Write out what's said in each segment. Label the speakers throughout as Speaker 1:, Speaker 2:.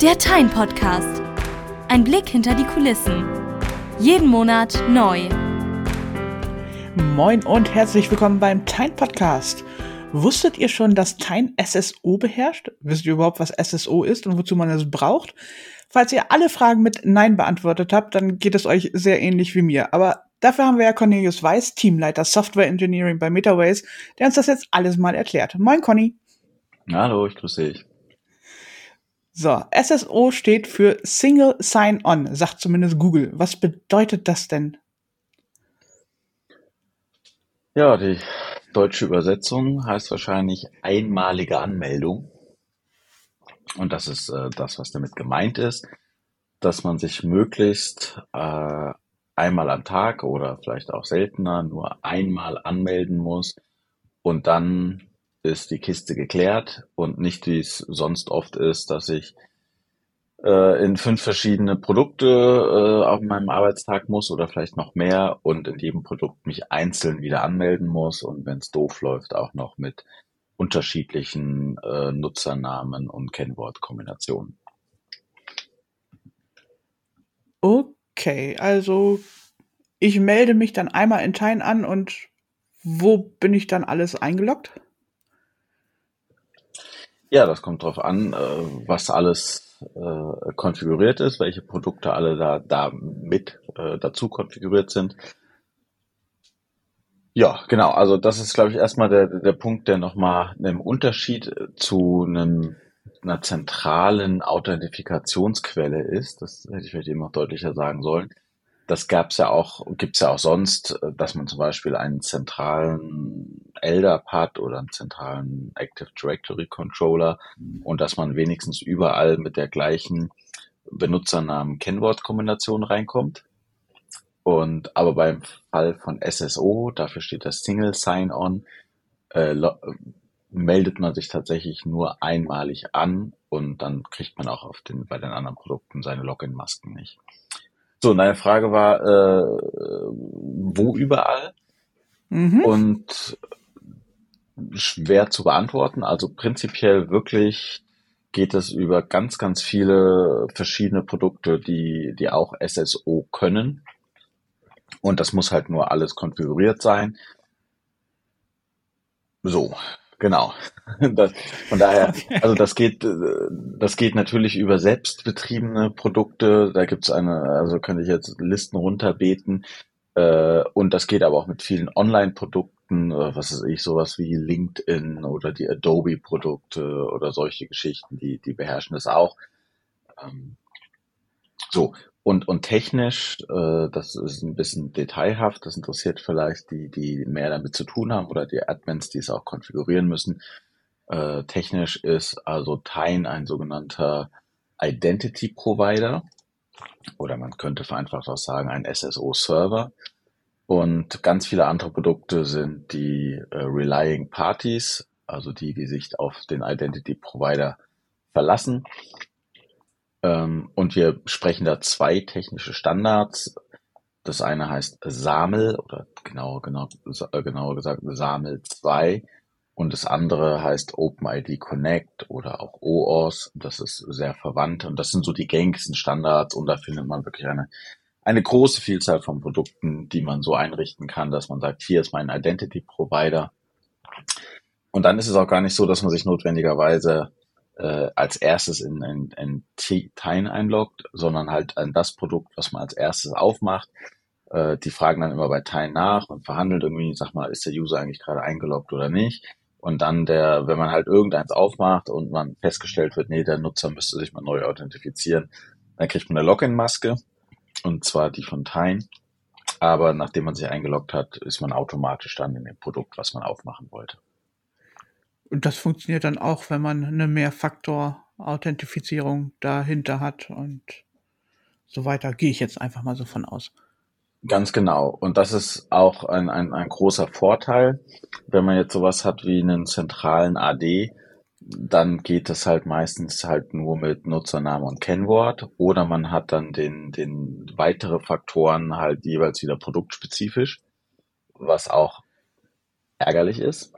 Speaker 1: Der Tyne Podcast. Ein Blick hinter die Kulissen. Jeden Monat neu.
Speaker 2: Moin und herzlich willkommen beim Tyne Podcast. Wusstet ihr schon, dass Tyne SSO beherrscht? Wisst ihr überhaupt, was SSO ist und wozu man es braucht? Falls ihr alle Fragen mit Nein beantwortet habt, dann geht es euch sehr ähnlich wie mir. Aber dafür haben wir ja Cornelius Weiß, Teamleiter Software Engineering bei Metaways, der uns das jetzt alles mal erklärt. Moin, Conny.
Speaker 3: Hallo, ich grüße dich.
Speaker 2: So, SSO steht für Single Sign-On, sagt zumindest Google. Was bedeutet das denn?
Speaker 3: Ja, die deutsche Übersetzung heißt wahrscheinlich einmalige Anmeldung. Und das ist äh, das, was damit gemeint ist, dass man sich möglichst äh, einmal am Tag oder vielleicht auch seltener nur einmal anmelden muss und dann ist die Kiste geklärt und nicht wie es sonst oft ist, dass ich äh, in fünf verschiedene Produkte äh, auf meinem Arbeitstag muss oder vielleicht noch mehr und in jedem Produkt mich einzeln wieder anmelden muss und wenn es doof läuft auch noch mit unterschiedlichen äh, Nutzernamen und Kennwortkombinationen.
Speaker 2: Okay, also ich melde mich dann einmal in Time an und wo bin ich dann alles eingeloggt?
Speaker 3: Ja, das kommt drauf an, äh, was alles äh, konfiguriert ist, welche Produkte alle da, da mit äh, dazu konfiguriert sind. Ja, genau. Also das ist, glaube ich, erstmal der, der Punkt, der nochmal einen Unterschied zu einem, einer zentralen Authentifikationsquelle ist. Das hätte ich vielleicht eben noch deutlicher sagen sollen. Das gab's ja auch, gibt's ja auch sonst, dass man zum Beispiel einen zentralen LDAP hat oder einen zentralen Active Directory Controller und dass man wenigstens überall mit der gleichen Benutzernamen-Kennwortkombination reinkommt. Und aber beim Fall von SSO, dafür steht das Single Sign-On, äh, meldet man sich tatsächlich nur einmalig an und dann kriegt man auch auf den, bei den anderen Produkten seine Login-Masken nicht. So, deine Frage war, äh, wo überall? Mhm. Und schwer zu beantworten. Also prinzipiell wirklich geht es über ganz, ganz viele verschiedene Produkte, die, die auch SSO können. Und das muss halt nur alles konfiguriert sein. So, genau. Das, von daher, also das geht, das geht natürlich über selbstbetriebene Produkte. Da gibt's eine, also könnte ich jetzt Listen runterbeten. Äh, und das geht aber auch mit vielen Online-Produkten, äh, was weiß ich, sowas wie LinkedIn oder die Adobe-Produkte oder solche Geschichten, die, die beherrschen das auch. So, und, und technisch, äh, das ist ein bisschen detailhaft, das interessiert vielleicht die, die mehr damit zu tun haben oder die Admins, die es auch konfigurieren müssen. Äh, technisch ist also Tyne ein sogenannter Identity Provider oder man könnte vereinfacht auch sagen ein SSO-Server. Und ganz viele andere Produkte sind die äh, Relying Parties, also die, die sich auf den Identity Provider verlassen. Ähm, und wir sprechen da zwei technische Standards. Das eine heißt SAML oder genau, genau, genauer gesagt SAML 2 und das andere heißt OpenID Connect oder auch OAuth. Das ist sehr verwandt und das sind so die gängigsten Standards und da findet man wirklich eine, eine große Vielzahl von Produkten, die man so einrichten kann, dass man sagt, hier ist mein Identity Provider. Und dann ist es auch gar nicht so, dass man sich notwendigerweise äh, als erstes in, in, in Tine einloggt, sondern halt an das Produkt, was man als erstes aufmacht. Äh, die fragen dann immer bei Tine nach und verhandelt irgendwie, sag mal, ist der User eigentlich gerade eingeloggt oder nicht. Und dann der, wenn man halt irgendeins aufmacht und man festgestellt wird, nee, der Nutzer müsste sich mal neu authentifizieren, dann kriegt man eine Login-Maske und zwar die von Tine. Aber nachdem man sich eingeloggt hat, ist man automatisch dann in dem Produkt, was man aufmachen wollte.
Speaker 2: Und das funktioniert dann auch, wenn man eine Mehrfaktor-Authentifizierung dahinter hat und so weiter. Gehe ich jetzt einfach mal so von aus.
Speaker 3: Ganz genau. Und das ist auch ein, ein, ein großer Vorteil, wenn man jetzt sowas hat wie einen zentralen AD, dann geht das halt meistens halt nur mit Nutzername und Kennwort oder man hat dann den, den weitere Faktoren halt jeweils wieder produktspezifisch, was auch ärgerlich ist.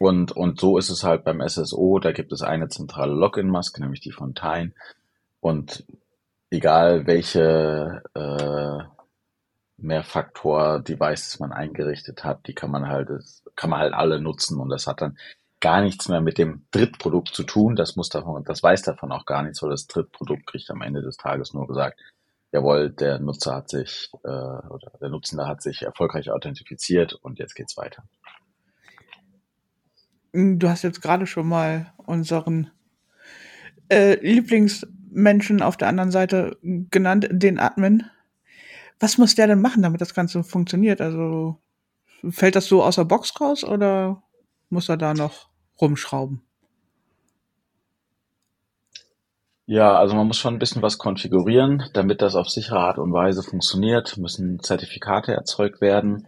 Speaker 3: Und, und so ist es halt beim SSO, da gibt es eine zentrale Login-Maske, nämlich die von Tyne. Und egal welche äh, Mehrfaktor-Devices man eingerichtet hat, die kann man halt, kann man halt alle nutzen und das hat dann gar nichts mehr mit dem Drittprodukt zu tun. Das muss davon, das weiß davon auch gar nichts, weil das Drittprodukt kriegt am Ende des Tages nur gesagt, jawohl, der Nutzer hat sich äh, oder der Nutzende hat sich erfolgreich authentifiziert und jetzt geht's weiter.
Speaker 2: Du hast jetzt gerade schon mal unseren äh, Lieblingsmenschen auf der anderen Seite genannt, den Admin. Was muss der denn machen, damit das Ganze funktioniert? Also fällt das so aus der Box raus oder muss er da noch rumschrauben?
Speaker 3: Ja, also man muss schon ein bisschen was konfigurieren, damit das auf sichere Art und Weise funktioniert, müssen Zertifikate erzeugt werden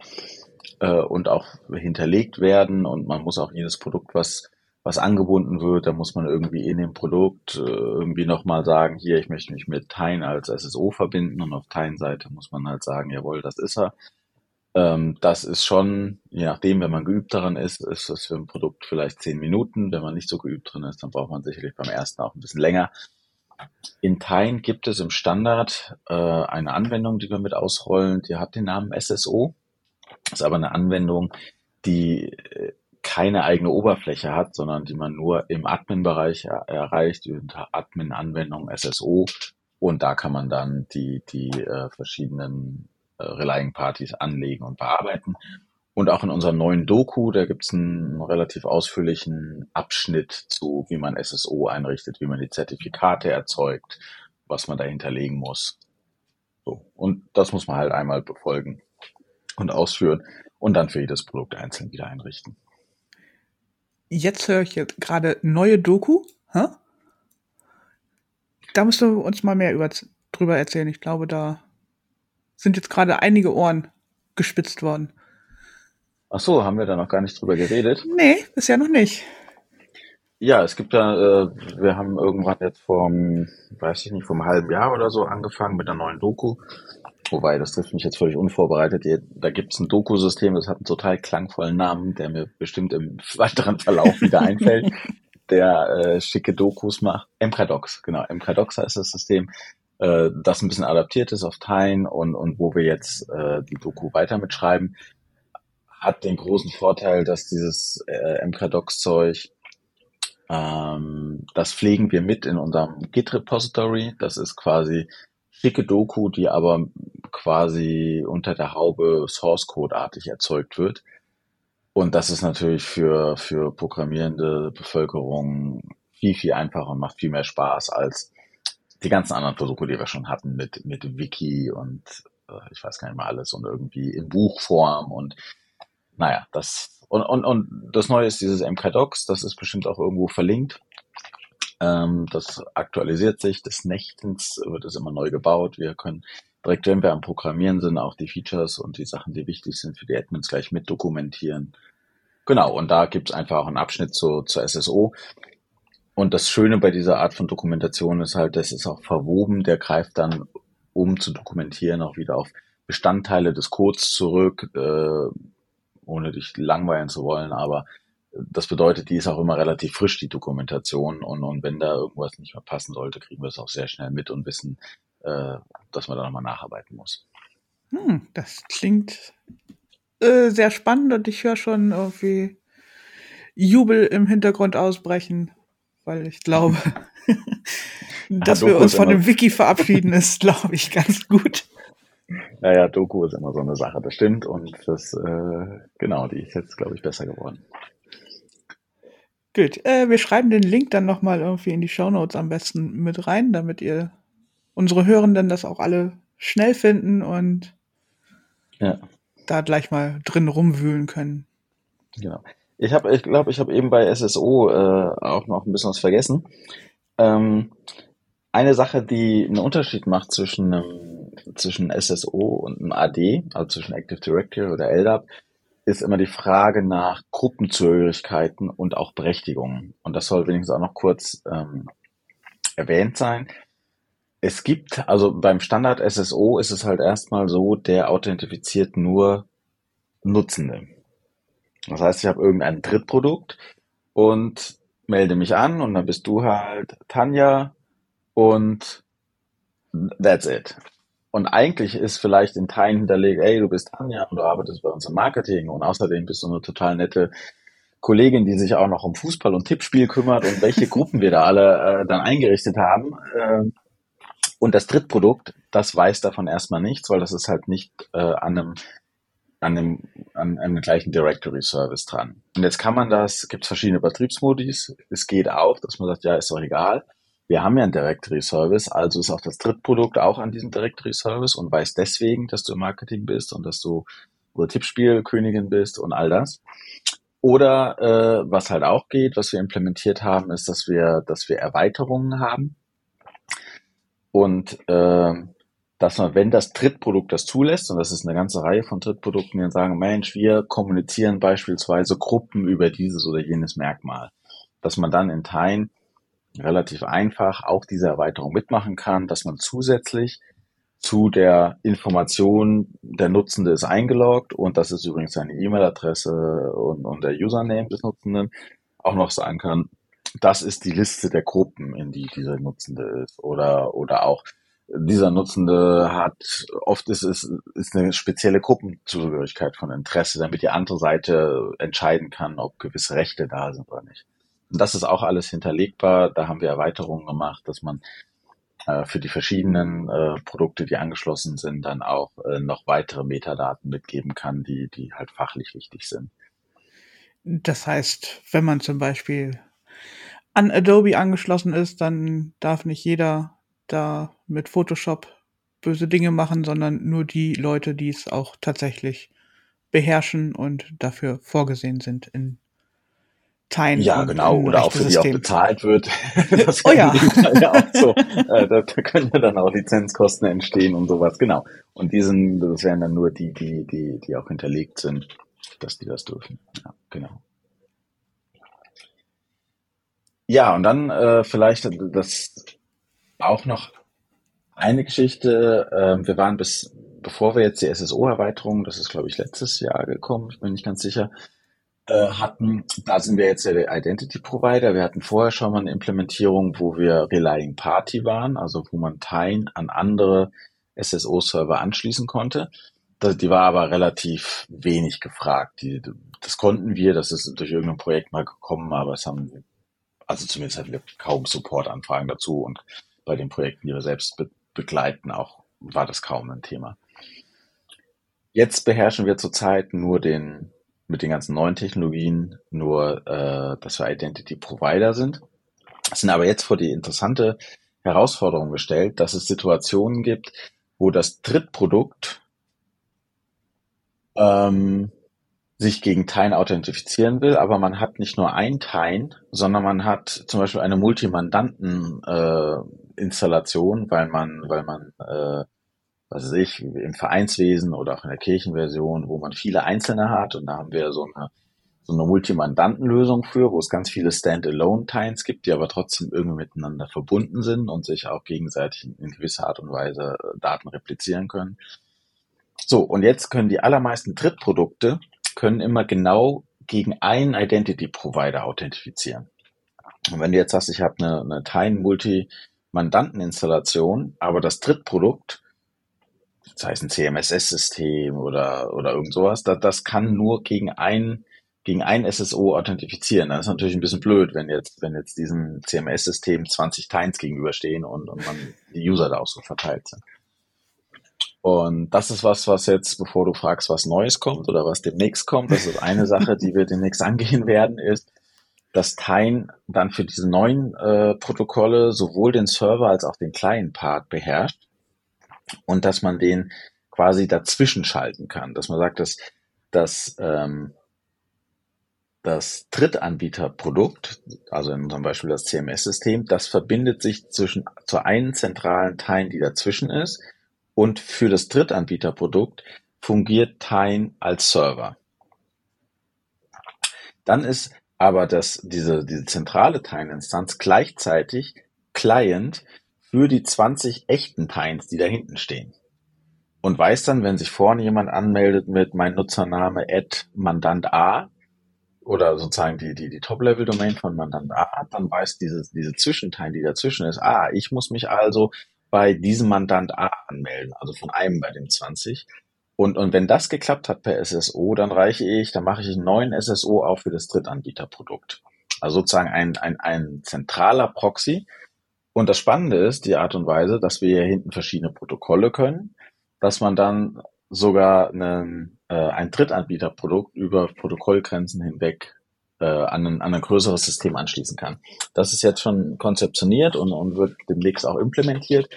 Speaker 3: äh, und auch hinterlegt werden und man muss auch jedes Produkt, was was angebunden wird, da muss man irgendwie in dem Produkt äh, irgendwie nochmal sagen, hier, ich möchte mich mit Tine als SSO verbinden und auf Tine-Seite muss man halt sagen, jawohl, das ist er. Ähm, das ist schon, je nachdem, wenn man geübt daran ist, ist das für ein Produkt vielleicht zehn Minuten. Wenn man nicht so geübt drin ist, dann braucht man sicherlich beim ersten auch ein bisschen länger. In Tine gibt es im Standard äh, eine Anwendung, die wir mit ausrollen, die hat den Namen SSO. Ist aber eine Anwendung, die äh, keine eigene Oberfläche hat, sondern die man nur im Admin-Bereich er erreicht, unter Admin-Anwendung SSO. Und da kann man dann die, die äh, verschiedenen äh, Relying-Partys anlegen und bearbeiten. Und auch in unserem neuen Doku, da gibt es einen relativ ausführlichen Abschnitt zu, wie man SSO einrichtet, wie man die Zertifikate erzeugt, was man da hinterlegen muss. So. Und das muss man halt einmal befolgen und ausführen und dann für jedes Produkt einzeln wieder einrichten
Speaker 2: jetzt höre ich jetzt gerade neue Doku. Hä? Da musst du uns mal mehr über, drüber erzählen. Ich glaube, da sind jetzt gerade einige Ohren gespitzt worden.
Speaker 3: Ach so, haben wir da noch gar nicht drüber geredet?
Speaker 2: Nee, bisher noch nicht.
Speaker 3: Ja, es gibt da, äh, wir haben irgendwann jetzt vom, weiß ich nicht, vom halben Jahr oder so angefangen mit einer neuen Doku. Wobei, das trifft mich jetzt völlig unvorbereitet. Da gibt es ein Doku-System, das hat einen total klangvollen Namen, der mir bestimmt im weiteren Verlauf wieder einfällt, der äh, schicke Dokus macht. MKDocs, genau. MKDocs heißt das System, äh, das ein bisschen adaptiert ist auf Tine und, und wo wir jetzt äh, die Doku weiter mitschreiben, hat den großen Vorteil, dass dieses äh, MKDocs-Zeug ähm, das pflegen wir mit in unserem Git-Repository. Das ist quasi schicke Doku, die aber quasi unter der Haube Source Code artig erzeugt wird. Und das ist natürlich für, für programmierende Bevölkerung viel, viel einfacher und macht viel mehr Spaß als die ganzen anderen Versuche, die wir schon hatten mit, mit Wiki und äh, ich weiß gar nicht mehr alles und irgendwie in Buchform und naja, das und, und, und das Neue ist dieses MKDocs, das ist bestimmt auch irgendwo verlinkt. Ähm, das aktualisiert sich, des Nächtens wird es immer neu gebaut. Wir können direkt, wenn wir am Programmieren sind, auch die Features und die Sachen, die wichtig sind für die Admins gleich mit dokumentieren. Genau, und da gibt es einfach auch einen Abschnitt zu, zur SSO. Und das Schöne bei dieser Art von Dokumentation ist halt, das ist auch verwoben, der greift dann, um zu dokumentieren, auch wieder auf Bestandteile des Codes zurück, äh, ohne dich langweilen zu wollen, aber das bedeutet, die ist auch immer relativ frisch, die Dokumentation. Und, und wenn da irgendwas nicht mehr passen sollte, kriegen wir es auch sehr schnell mit und wissen, äh, dass man da nochmal nacharbeiten muss.
Speaker 2: Hm, das klingt äh, sehr spannend und ich höre schon irgendwie Jubel im Hintergrund ausbrechen, weil ich glaube, dass ja, wir uns von dem Wiki verabschieden, ist, glaube ich, ganz gut.
Speaker 3: Naja, Doku ist immer so eine Sache, das stimmt. Und das, äh, genau, die ist jetzt, glaube ich, besser geworden.
Speaker 2: Gut, äh, wir schreiben den Link dann nochmal irgendwie in die Show Notes am besten mit rein, damit ihr unsere Hörenden das auch alle schnell finden und ja. da gleich mal drin rumwühlen können.
Speaker 3: Genau. Ich habe, ich glaube, ich habe eben bei SSO äh, auch noch ein bisschen was vergessen. Ähm, eine Sache, die einen Unterschied macht zwischen einem, zwischen SSO und einem AD, also zwischen Active Directory oder LDAP, ist immer die Frage nach Gruppenzugehörigkeiten und auch Berechtigungen. Und das soll wenigstens auch noch kurz ähm, erwähnt sein. Es gibt, also beim Standard SSO ist es halt erstmal so, der authentifiziert nur Nutzende. Das heißt, ich habe irgendein Drittprodukt und melde mich an und dann bist du halt Tanja und that's it. Und eigentlich ist vielleicht in Teilen hinterlegt, ey, du bist Anja und du arbeitest bei uns im Marketing und außerdem bist du eine total nette Kollegin, die sich auch noch um Fußball und Tippspiel kümmert und welche Gruppen wir da alle äh, dann eingerichtet haben. Äh, und das Drittprodukt, das weiß davon erstmal nichts, weil das ist halt nicht äh, an einem an dem, an, dem gleichen Directory Service dran. Und jetzt kann man das, gibt es verschiedene Betriebsmodis. Es geht auch, dass man sagt, ja, ist doch egal. Wir haben ja einen Directory Service, also ist auch das Drittprodukt auch an diesem Directory Service und weiß deswegen, dass du im Marketing bist und dass du oder Tippspielkönigin bist und all das. Oder äh, was halt auch geht, was wir implementiert haben, ist, dass wir, dass wir Erweiterungen haben. Und äh, dass man, wenn das Drittprodukt das zulässt, und das ist eine ganze Reihe von Drittprodukten, die dann sagen, Mensch, wir kommunizieren beispielsweise Gruppen über dieses oder jenes Merkmal, dass man dann in Teilen relativ einfach auch diese Erweiterung mitmachen kann, dass man zusätzlich zu der Information, der Nutzende ist eingeloggt und das ist übrigens seine E-Mail-Adresse und, und der Username des Nutzenden, auch noch sagen kann, das ist die Liste der Gruppen, in die dieser Nutzende ist. Oder, oder auch dieser Nutzende hat, oft ist es ist eine spezielle Gruppenzugehörigkeit von Interesse, damit die andere Seite entscheiden kann, ob gewisse Rechte da sind oder nicht. Das ist auch alles hinterlegbar. Da haben wir Erweiterungen gemacht, dass man äh, für die verschiedenen äh, Produkte, die angeschlossen sind, dann auch äh, noch weitere Metadaten mitgeben kann, die, die halt fachlich wichtig sind.
Speaker 2: Das heißt, wenn man zum Beispiel an Adobe angeschlossen ist, dann darf nicht jeder da mit Photoshop böse Dinge machen, sondern nur die Leute, die es auch tatsächlich beherrschen und dafür vorgesehen sind in
Speaker 3: Teilen. Ja, genau. Oder auch für die auch bezahlt wird.
Speaker 2: das oh ja. ja
Speaker 3: auch so. Äh, da, da können ja dann auch Lizenzkosten entstehen und sowas. Genau. Und die sind, das wären dann nur die, die, die, die auch hinterlegt sind, dass die das dürfen. Ja, genau. Ja, und dann äh, vielleicht das auch noch eine Geschichte. Äh, wir waren bis, bevor wir jetzt die SSO-Erweiterung, das ist glaube ich letztes Jahr gekommen, ich bin nicht ganz sicher, äh, hatten, da sind wir jetzt der Identity Provider. Wir hatten vorher schon mal eine Implementierung, wo wir Relying Party waren, also wo man Teilen an andere SSO-Server anschließen konnte. Die war aber relativ wenig gefragt. Die, das konnten wir, das ist durch irgendein Projekt mal gekommen, aber es haben, also zumindest hatten wir kaum Support-Anfragen dazu und bei den Projekten, die wir selbst be begleiten, auch war das kaum ein Thema. Jetzt beherrschen wir zurzeit nur den mit den ganzen neuen Technologien nur, äh, dass wir Identity Provider sind. Sind aber jetzt vor die interessante Herausforderung gestellt, dass es Situationen gibt, wo das Drittprodukt ähm, sich gegen Teilen authentifizieren will, aber man hat nicht nur ein Teilen, sondern man hat zum Beispiel eine Multimandanten-Installation, äh, weil man, weil man äh, was weiß ich, im Vereinswesen oder auch in der Kirchenversion, wo man viele Einzelne hat. Und da haben wir so eine, so eine Multimandantenlösung für, wo es ganz viele Standalone-Tiles gibt, die aber trotzdem irgendwie miteinander verbunden sind und sich auch gegenseitig in gewisser Art und Weise äh, Daten replizieren können. So, und jetzt können die allermeisten Drittprodukte können immer genau gegen einen Identity Provider authentifizieren. Und wenn du jetzt sagst, ich habe eine, eine Time Multi Mandanteninstallation, aber das Drittprodukt das heißt ein CMSS-System oder, oder irgend sowas, das, das kann nur gegen ein, gegen ein SSO authentifizieren. Das ist natürlich ein bisschen blöd, wenn jetzt, wenn jetzt diesem CMS-System 20 Tines gegenüberstehen und, und man die User da auch so verteilt sind. Und das ist was, was jetzt, bevor du fragst, was Neues kommt oder was demnächst kommt, das ist eine Sache, die wir demnächst angehen werden, ist, dass Tine dann für diese neuen äh, Protokolle sowohl den Server als auch den Client-Part beherrscht und dass man den quasi dazwischen schalten kann, dass man sagt, dass, dass ähm, das Drittanbieterprodukt, also in unserem Beispiel das CMS-System, das verbindet sich zwischen zur einen zentralen Teil, die dazwischen ist, und für das Drittanbieterprodukt fungiert Tine als Server. Dann ist aber das, diese, diese zentrale Tine-Instanz gleichzeitig Client für die 20 echten Pines, die da hinten stehen. Und weiß dann, wenn sich vorne jemand anmeldet mit mein Nutzername at Mandant A, oder sozusagen die, die, die Top-Level-Domain von Mandant A, dann weiß diese, diese Zwischenteil, die dazwischen ist, ah, ich muss mich also bei diesem Mandant A anmelden, also von einem bei dem 20. Und, und wenn das geklappt hat per SSO, dann reiche ich, dann mache ich einen neuen SSO auch für das Drittanbieterprodukt. Also sozusagen ein, ein, ein zentraler Proxy. Und das Spannende ist die Art und Weise, dass wir hier hinten verschiedene Protokolle können, dass man dann sogar einen, äh, ein Drittanbieterprodukt über Protokollgrenzen hinweg äh, an, ein, an ein größeres System anschließen kann. Das ist jetzt schon konzeptioniert und, und wird demnächst auch implementiert.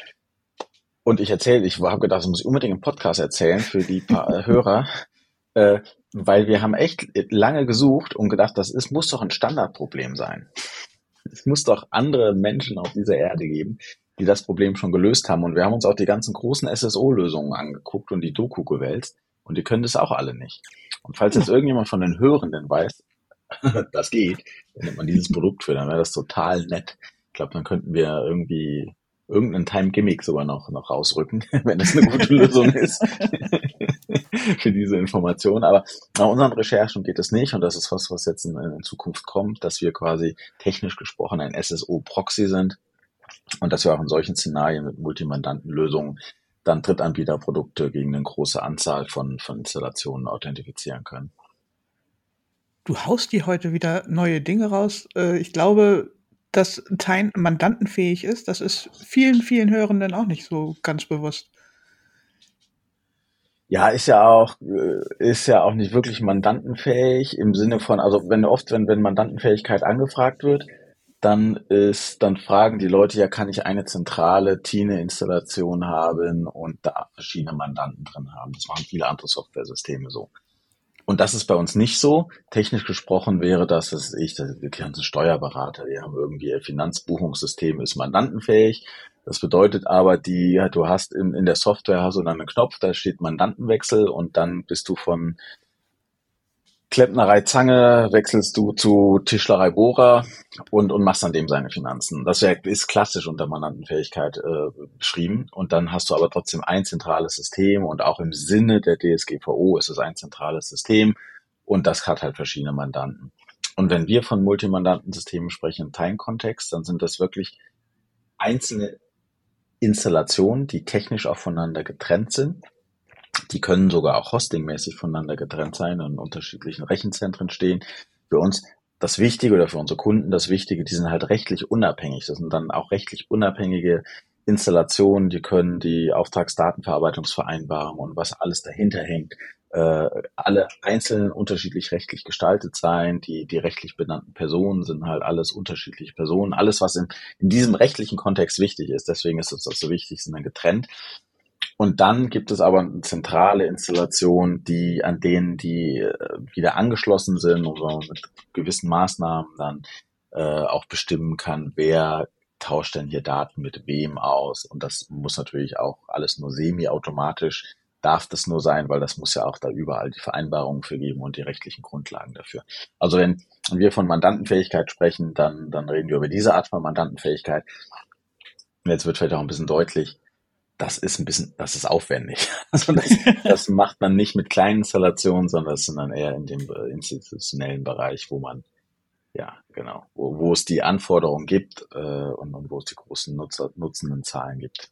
Speaker 3: Und ich erzähle, ich habe gedacht, das muss ich unbedingt im Podcast erzählen für die paar äh, Hörer, äh, weil wir haben echt lange gesucht und gedacht, das ist, muss doch ein Standardproblem sein. Es muss doch andere Menschen auf dieser Erde geben, die das Problem schon gelöst haben. Und wir haben uns auch die ganzen großen SSO-Lösungen angeguckt und die Doku gewälzt. Und die können das auch alle nicht. Und falls jetzt irgendjemand von den Hörenden weiß, das geht, dann nimmt man dieses Produkt für, dann wäre das total nett. Ich glaube, dann könnten wir irgendwie irgendeinen Time-Gimmick sogar noch, noch rausrücken, wenn das eine gute Lösung ist für diese Information. Aber nach unseren Recherchen geht es nicht und das ist was, was jetzt in, in Zukunft kommt, dass wir quasi technisch gesprochen ein SSO-Proxy sind und dass wir auch in solchen Szenarien mit Multimandantenlösungen dann Drittanbieterprodukte gegen eine große Anzahl von, von Installationen authentifizieren können.
Speaker 2: Du haust dir heute wieder neue Dinge raus. Äh, ich glaube, dass Teil mandantenfähig ist, das ist vielen, vielen Hörenden auch nicht so ganz bewusst.
Speaker 3: Ja, ist ja auch, äh, ist ja auch nicht wirklich mandantenfähig im Sinne von, also wenn oft, wenn, wenn Mandantenfähigkeit angefragt wird, dann ist, dann fragen die Leute ja, kann ich eine zentrale Tine-Installation haben und da verschiedene Mandanten drin haben. Das machen viele andere Software-Systeme so. Und das ist bei uns nicht so. Technisch gesprochen wäre das, dass ich, die ganzen Steuerberater, die haben irgendwie ihr Finanzbuchungssystem ist mandantenfähig. Das bedeutet aber, die, du hast in, in der Software hast du dann einen Knopf, da steht Mandantenwechsel und dann bist du von Klempnerei Zange wechselst du zu Tischlerei Bohrer und, und machst an dem seine Finanzen. Das ist klassisch unter Mandantenfähigkeit äh, beschrieben. Und dann hast du aber trotzdem ein zentrales System und auch im Sinne der DSGVO ist es ein zentrales System und das hat halt verschiedene Mandanten. Und wenn wir von Multimandantensystemen sprechen im Time-Kontext, dann sind das wirklich einzelne Installationen, die technisch auch voneinander getrennt sind die können sogar auch hostingmäßig voneinander getrennt sein und in unterschiedlichen Rechenzentren stehen. Für uns das Wichtige oder für unsere Kunden das Wichtige, die sind halt rechtlich unabhängig. Das sind dann auch rechtlich unabhängige Installationen, die können die Auftragsdatenverarbeitungsvereinbarung und was alles dahinter hängt, äh, alle einzeln unterschiedlich rechtlich gestaltet sein. Die, die rechtlich benannten Personen sind halt alles unterschiedliche Personen. Alles, was in, in diesem rechtlichen Kontext wichtig ist, deswegen ist es das so wichtig, sind dann getrennt. Und dann gibt es aber eine zentrale Installation, die an denen die äh, wieder angeschlossen sind man mit gewissen Maßnahmen dann äh, auch bestimmen kann, wer tauscht denn hier Daten mit wem aus. Und das muss natürlich auch alles nur semi-automatisch darf das nur sein, weil das muss ja auch da überall die Vereinbarungen für geben und die rechtlichen Grundlagen dafür. Also wenn wir von Mandantenfähigkeit sprechen, dann, dann reden wir über diese Art von Mandantenfähigkeit. Jetzt wird vielleicht auch ein bisschen deutlich, das ist ein bisschen, das ist aufwendig. Also das, das macht man nicht mit kleinen Installationen, sondern das sind dann eher in dem institutionellen Bereich, wo man, ja, genau, wo, wo es die Anforderungen gibt äh, und, und wo es die großen Nutzer, nutzenden Zahlen gibt.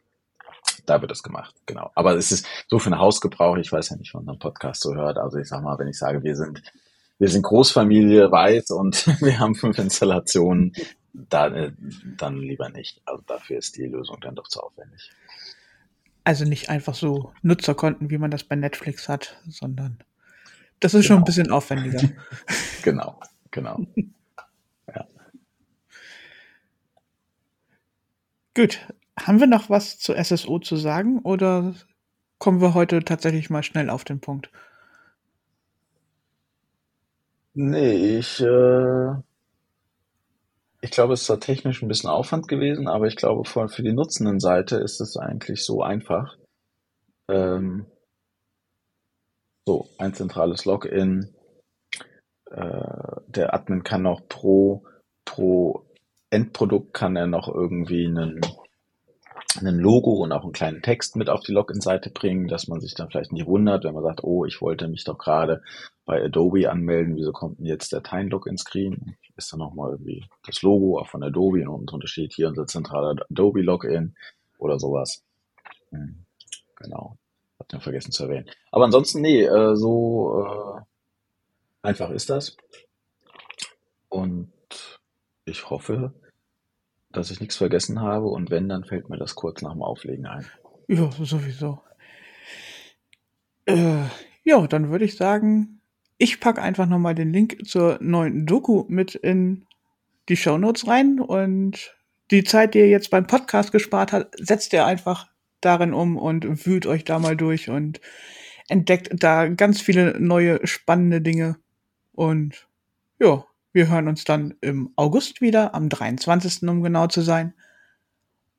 Speaker 3: Da wird das gemacht, genau. Aber es ist so für einen Hausgebrauch, ich weiß ja nicht, wann man Podcast so hört. Also ich sag mal, wenn ich sage, wir sind, wir sind Großfamilie weiß und wir haben fünf Installationen, dann, dann lieber nicht. Also dafür ist die Lösung dann doch zu aufwendig.
Speaker 2: Also nicht einfach so Nutzerkonten, wie man das bei Netflix hat, sondern das ist genau. schon ein bisschen aufwendiger.
Speaker 3: genau, genau. Ja.
Speaker 2: Gut. Haben wir noch was zu SSO zu sagen oder kommen wir heute tatsächlich mal schnell auf den Punkt?
Speaker 3: Nee, ich äh, ich glaube, es ist zwar technisch ein bisschen Aufwand gewesen, aber ich glaube, für, für die nutzenden Seite ist es eigentlich so einfach. Ähm, so, ein zentrales Login. Äh, der Admin kann noch pro, pro Endprodukt kann er noch irgendwie einen, ein Logo und auch einen kleinen Text mit auf die Login-Seite bringen, dass man sich dann vielleicht nicht wundert, wenn man sagt, oh, ich wollte mich doch gerade bei Adobe anmelden, wieso kommt denn jetzt der Time-Login-Screen? Ist dann nochmal irgendwie das Logo auch von Adobe und unten drunter steht hier unser zentraler Adobe-Login oder sowas. Hm, genau. Hab den vergessen zu erwähnen. Aber ansonsten, nee, äh, so äh, einfach ist das. Und ich hoffe, dass ich nichts vergessen habe und wenn, dann fällt mir das kurz nach dem Auflegen ein.
Speaker 2: Ja, sowieso. Äh, ja, dann würde ich sagen, ich packe einfach nochmal den Link zur neuen Doku mit in die Show Notes rein und die Zeit, die ihr jetzt beim Podcast gespart habt, setzt ihr einfach darin um und wühlt euch da mal durch und entdeckt da ganz viele neue spannende Dinge. Und ja, wir hören uns dann im August wieder, am 23. um genau zu sein.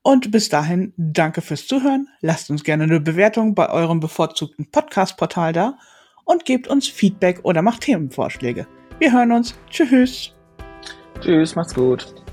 Speaker 2: Und bis dahin, danke fürs Zuhören. Lasst uns gerne eine Bewertung bei eurem bevorzugten Podcast-Portal da und gebt uns Feedback oder macht Themenvorschläge. Wir hören uns. Tschüss.
Speaker 3: Tschüss, macht's gut.